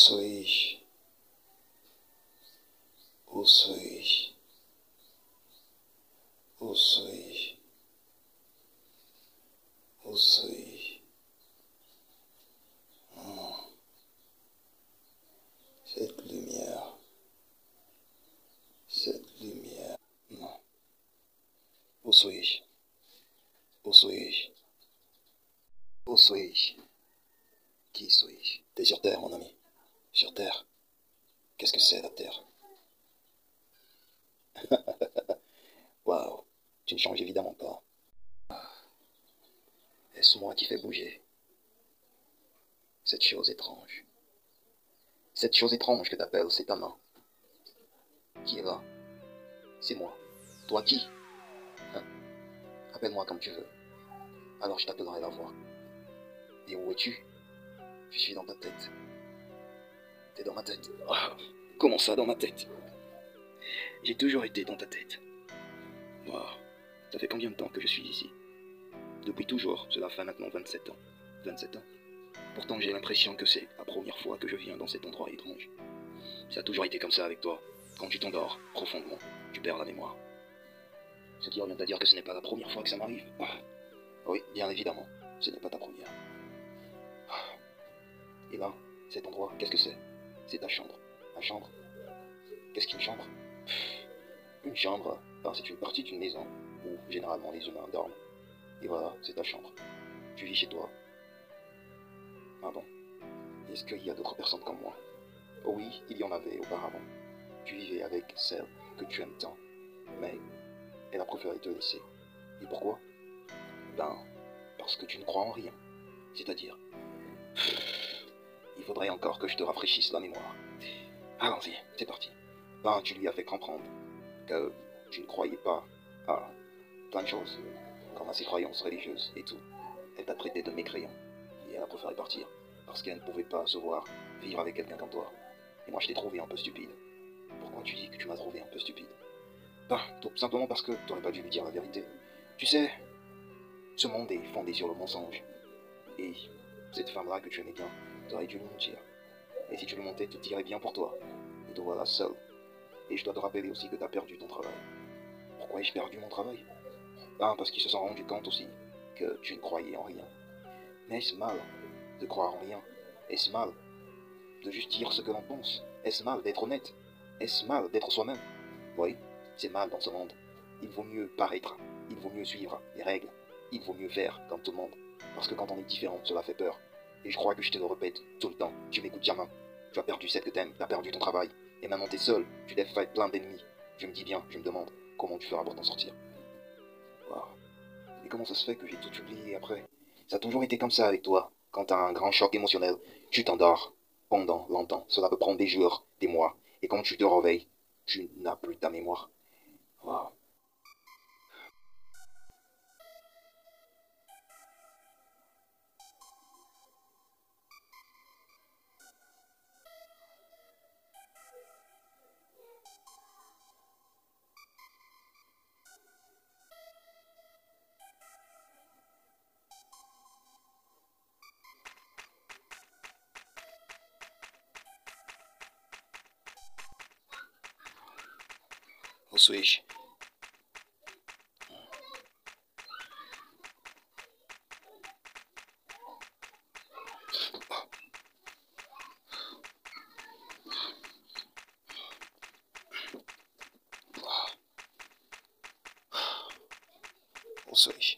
suis-je Où suis-je Où suis-je Où suis-je Hmm. Cette lumière. Cette lumière. Non. Où suis-je Où suis-je Où suis-je Qui suis-je T'es sur Terre, mon ami. Sur Terre. Qu'est-ce que c'est la Terre? Waouh, tu ne changes évidemment pas. Est-ce moi qui fais bouger? Cette chose étrange Cette chose étrange que t'appelles, c'est ta main. Qui est là? C'est moi. Toi qui? Hein? Appelle-moi comme tu veux. Alors je t'appellerai la voix. Et où es-tu? Je suis dans ta tête. Dans ma tête. Ah, comment ça dans ma tête? J'ai toujours été dans ta tête. Wow. Ça fait combien de temps que je suis ici? Depuis toujours, cela fait maintenant 27 ans. 27 ans. Pourtant j'ai l'impression que c'est la première fois que je viens dans cet endroit étrange. Ça a toujours été comme ça avec toi. Quand tu t'endors profondément, tu perds la mémoire. Ce qui revient à dire que ce n'est pas la première fois que ça m'arrive. Ah. Oui, bien évidemment, ce n'est pas ta première. Ah. Et là, cet endroit, qu'est-ce que c'est? C'est ta chambre. Ma chambre Qu'est-ce qu'une chambre? Une chambre, c'est une partie d'une maison où généralement les humains dorment. Et voilà, c'est ta chambre. Tu vis chez toi. Ah bon? Est-ce qu'il y a d'autres personnes comme moi? Oui, il y en avait auparavant. Tu vivais avec celle que tu aimes tant. Mais elle a préféré te laisser. Et pourquoi? Ben, parce que tu ne crois en rien. C'est-à-dire, il faudrait encore que je te rafraîchisse la mémoire. Allons-y, c'est parti. Ben, tu lui as fait comprendre que tu ne croyais pas à plein de choses, comme à ses croyances religieuses et tout. Elle t'a traité de mécréant et elle a préféré partir parce qu'elle ne pouvait pas se voir vivre avec quelqu'un comme toi. Et moi, je t'ai trouvé un peu stupide. Pourquoi tu dis que tu m'as trouvé un peu stupide? Ben, tout simplement parce que tu n'aurais pas dû lui dire la vérité. Tu sais, ce monde est fondé sur le mensonge. Et cette femme-là que tu aimais bien, tu aurais dû lui mentir. Et si tu lui mentais, tu te dirais bien pour toi. Et te voilà seul. Et je dois te rappeler aussi que tu as perdu ton travail. Pourquoi ai-je perdu mon travail? Ben, parce qu'ils se sont rendus compte aussi que tu ne croyais en rien. Mais est-ce mal de croire en rien? Est-ce mal de juste dire ce que l'on pense? Est-ce mal d'être honnête? Est-ce mal d'être soi-même? Oui, c'est mal dans ce monde. Il vaut mieux paraître, il vaut mieux suivre les règles, il vaut mieux faire comme tout le monde. Parce que quand on est différent, cela fait peur. Et je crois que je te le répète tout le temps. Tu m'écoutes jamais. Tu as perdu celle que t'aimes, tu as perdu ton travail. Et maintenant t'es seul, tu t'es fait plein d'ennemis. Je me dis bien, je me demande comment tu feras pour t'en sortir. Et comment ça se fait que j'ai tout oublié après? Ça a toujours été comme ça avec toi. Quand t'as un grand choc émotionnel, tu t'endors pendant longtemps. Cela peut prendre des jours, des mois. Et quand tu te réveilles, tu n'as plus ta mémoire. Waouh. Où suis-je Où suis-je